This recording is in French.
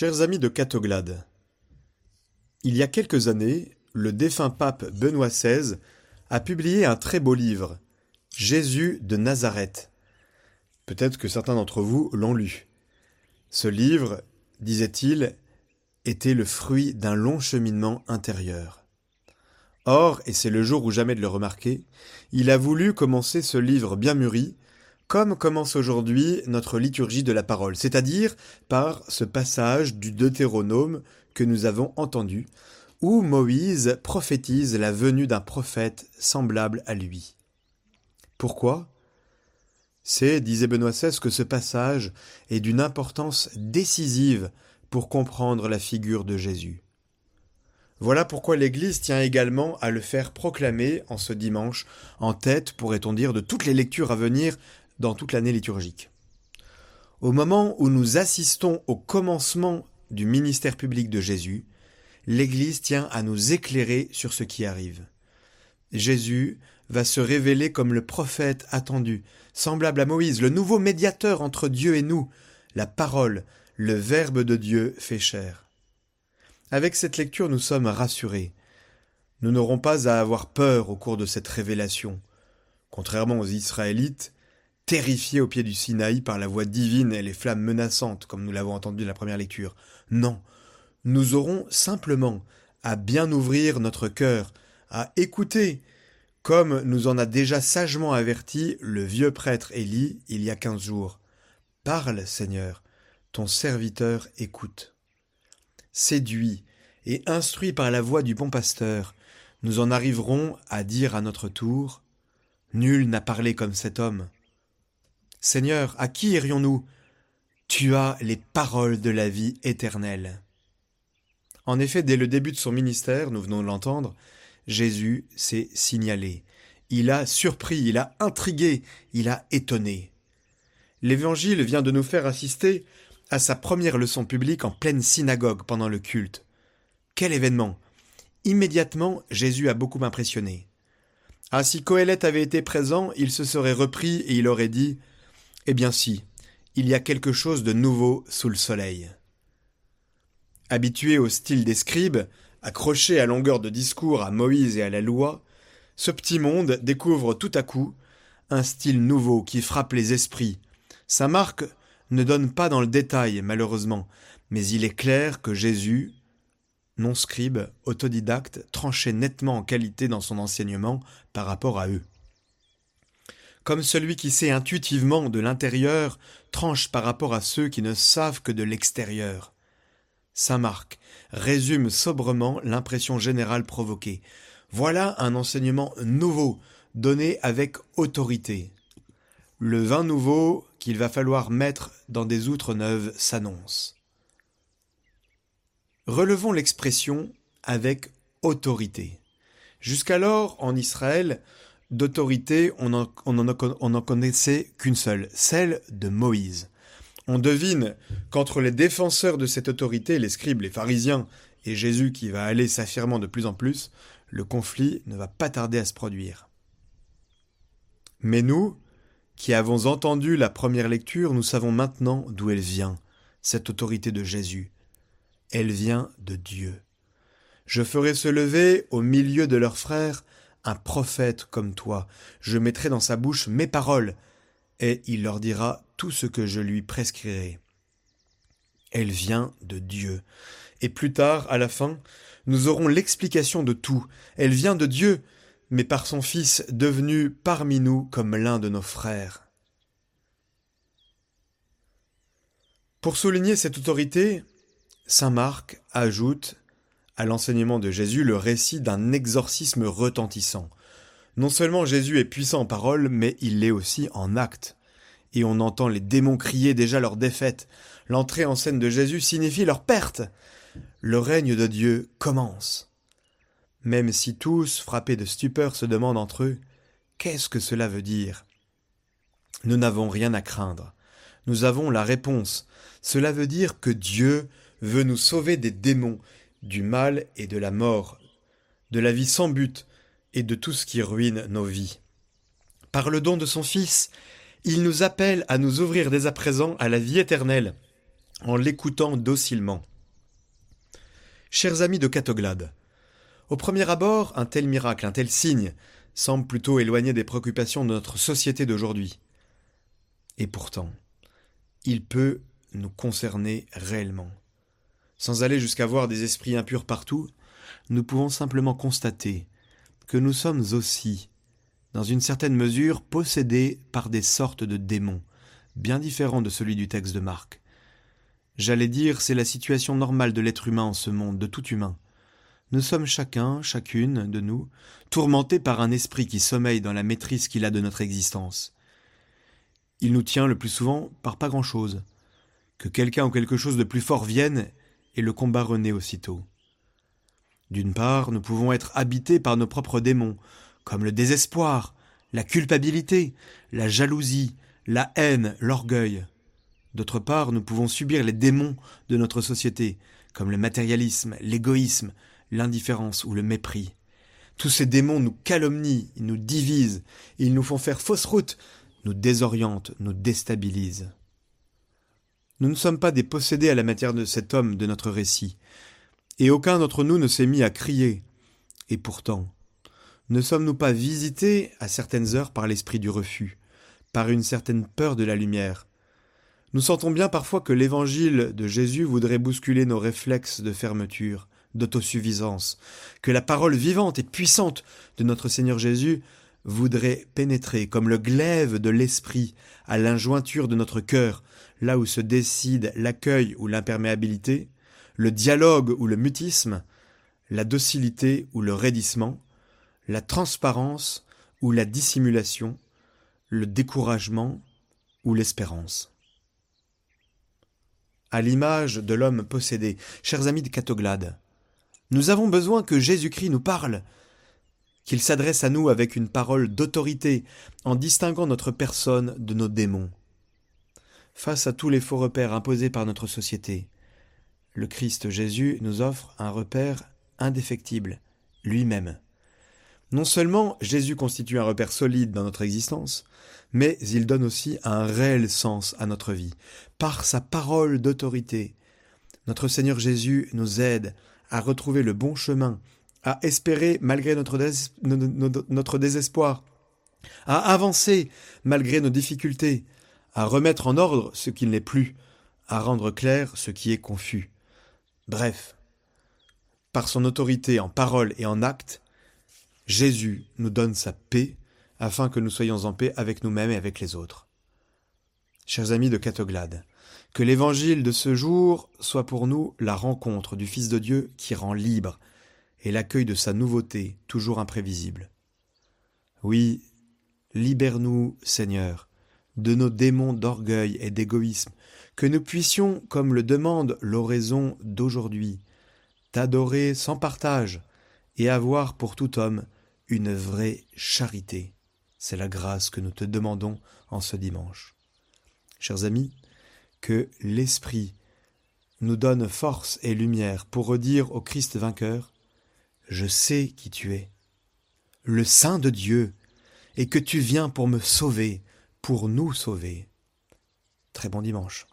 Chers amis de Catoglade, il y a quelques années, le défunt pape Benoît XVI a publié un très beau livre, Jésus de Nazareth. Peut-être que certains d'entre vous l'ont lu. Ce livre, disait-il, était le fruit d'un long cheminement intérieur. Or, et c'est le jour ou jamais de le remarquer, il a voulu commencer ce livre bien mûri, comme commence aujourd'hui notre liturgie de la parole, c'est-à-dire par ce passage du Deutéronome que nous avons entendu, où Moïse prophétise la venue d'un prophète semblable à lui. Pourquoi? C'est, disait Benoît XVI, que ce passage est d'une importance décisive pour comprendre la figure de Jésus. Voilà pourquoi l'Église tient également à le faire proclamer en ce dimanche, en tête, pourrait-on dire, de toutes les lectures à venir dans toute l'année liturgique. Au moment où nous assistons au commencement du ministère public de Jésus, l'Église tient à nous éclairer sur ce qui arrive. Jésus va se révéler comme le prophète attendu, semblable à Moïse, le nouveau médiateur entre Dieu et nous, la parole, le Verbe de Dieu fait chair. Avec cette lecture, nous sommes rassurés. Nous n'aurons pas à avoir peur au cours de cette révélation. Contrairement aux Israélites, terrifiés au pied du Sinaï par la voix divine et les flammes menaçantes, comme nous l'avons entendu dans la première lecture. Non, nous aurons simplement à bien ouvrir notre cœur, à écouter, comme nous en a déjà sagement averti le vieux prêtre Élie il y a quinze jours. Parle, Seigneur, ton serviteur écoute. Séduit et instruit par la voix du bon pasteur, nous en arriverons à dire à notre tour Nul n'a parlé comme cet homme. Seigneur, à qui irions-nous? Tu as les paroles de la vie éternelle. En effet, dès le début de son ministère, nous venons de l'entendre, Jésus s'est signalé. Il a surpris, il a intrigué, il a étonné. L'Évangile vient de nous faire assister à sa première leçon publique en pleine synagogue pendant le culte. Quel événement Immédiatement, Jésus a beaucoup impressionné. Ah, si Coëlette avait été présent, il se serait repris et il aurait dit Eh bien si, il y a quelque chose de nouveau sous le soleil. Habitué au style des scribes, accroché à longueur de discours à Moïse et à la loi, ce petit monde découvre tout à coup un style nouveau qui frappe les esprits. Sa marque ne donne pas dans le détail, malheureusement, mais il est clair que Jésus, non scribe, autodidacte, tranchait nettement en qualité dans son enseignement par rapport à eux. Comme celui qui sait intuitivement de l'intérieur tranche par rapport à ceux qui ne savent que de l'extérieur. Saint Marc résume sobrement l'impression générale provoquée. Voilà un enseignement nouveau, donné avec autorité. Le vin nouveau qu'il va falloir mettre dans des outres neuves s'annonce. Relevons l'expression avec autorité. Jusqu'alors, en Israël, d'autorité, on n'en connaissait qu'une seule, celle de Moïse. On devine qu'entre les défenseurs de cette autorité, les scribes, les pharisiens, et Jésus qui va aller s'affirmant de plus en plus, le conflit ne va pas tarder à se produire. Mais nous, qui avons entendu la première lecture, nous savons maintenant d'où elle vient, cette autorité de Jésus. Elle vient de Dieu. Je ferai se lever au milieu de leurs frères un prophète comme toi. Je mettrai dans sa bouche mes paroles, et il leur dira tout ce que je lui prescrirai. Elle vient de Dieu. Et plus tard, à la fin, nous aurons l'explication de tout. Elle vient de Dieu, mais par son Fils devenu parmi nous comme l'un de nos frères. Pour souligner cette autorité, Saint Marc ajoute à l'enseignement de Jésus le récit d'un exorcisme retentissant. Non seulement Jésus est puissant en parole, mais il l'est aussi en acte et on entend les démons crier déjà leur défaite. L'entrée en scène de Jésus signifie leur perte. Le règne de Dieu commence. Même si tous, frappés de stupeur, se demandent entre eux Qu'est-ce que cela veut dire? Nous n'avons rien à craindre. Nous avons la réponse. Cela veut dire que Dieu veut nous sauver des démons, du mal et de la mort, de la vie sans but et de tout ce qui ruine nos vies. Par le don de son Fils, il nous appelle à nous ouvrir dès à présent à la vie éternelle, en l'écoutant docilement. Chers amis de Catoglade, au premier abord, un tel miracle, un tel signe, semble plutôt éloigné des préoccupations de notre société d'aujourd'hui. Et pourtant, il peut nous concerner réellement. Sans aller jusqu'à voir des esprits impurs partout, nous pouvons simplement constater que nous sommes aussi, dans une certaine mesure, possédés par des sortes de démons, bien différents de celui du texte de Marc. J'allais dire, c'est la situation normale de l'être humain en ce monde, de tout humain. Nous sommes chacun, chacune de nous, tourmentés par un esprit qui sommeille dans la maîtrise qu'il a de notre existence. Il nous tient le plus souvent par pas grand-chose. Que quelqu'un ou quelque chose de plus fort vienne et le combat renaît aussitôt. D'une part, nous pouvons être habités par nos propres démons, comme le désespoir, la culpabilité, la jalousie, la haine, l'orgueil. D'autre part, nous pouvons subir les démons de notre société, comme le matérialisme, l'égoïsme, l'indifférence ou le mépris. Tous ces démons nous calomnient, ils nous divisent, ils nous font faire fausse route, nous désorientent, nous déstabilisent. Nous ne sommes pas des possédés à la matière de cet homme de notre récit, et aucun d'entre nous ne s'est mis à crier. Et pourtant, ne sommes-nous pas visités à certaines heures par l'esprit du refus, par une certaine peur de la lumière? Nous sentons bien parfois que l'évangile de Jésus voudrait bousculer nos réflexes de fermeture, d'autosuffisance, que la parole vivante et puissante de notre Seigneur Jésus voudrait pénétrer comme le glaive de l'esprit à l'injointure de notre cœur, là où se décide l'accueil ou l'imperméabilité, le dialogue ou le mutisme, la docilité ou le raidissement, la transparence ou la dissimulation, le découragement ou l'espérance. À l'image de l'homme possédé, chers amis de Catoglade, nous avons besoin que Jésus-Christ nous parle, qu'il s'adresse à nous avec une parole d'autorité, en distinguant notre personne de nos démons. Face à tous les faux repères imposés par notre société, le Christ Jésus nous offre un repère indéfectible, lui-même. Non seulement Jésus constitue un repère solide dans notre existence, mais il donne aussi un réel sens à notre vie. Par sa parole d'autorité, notre Seigneur Jésus nous aide à retrouver le bon chemin, à espérer malgré notre, notre désespoir, à avancer malgré nos difficultés, à remettre en ordre ce qui n'est plus, à rendre clair ce qui est confus. Bref, par son autorité en parole et en acte, Jésus nous donne sa paix afin que nous soyons en paix avec nous-mêmes et avec les autres. Chers amis de Catoglade, que l'évangile de ce jour soit pour nous la rencontre du Fils de Dieu qui rend libre et l'accueil de sa nouveauté toujours imprévisible. Oui, libère-nous, Seigneur, de nos démons d'orgueil et d'égoïsme, que nous puissions, comme le demande l'oraison d'aujourd'hui, t'adorer sans partage et avoir pour tout homme une vraie charité. C'est la grâce que nous te demandons en ce dimanche. Chers amis, que l'Esprit nous donne force et lumière pour redire au Christ vainqueur Je sais qui tu es, le Saint de Dieu, et que tu viens pour me sauver, pour nous sauver. Très bon dimanche.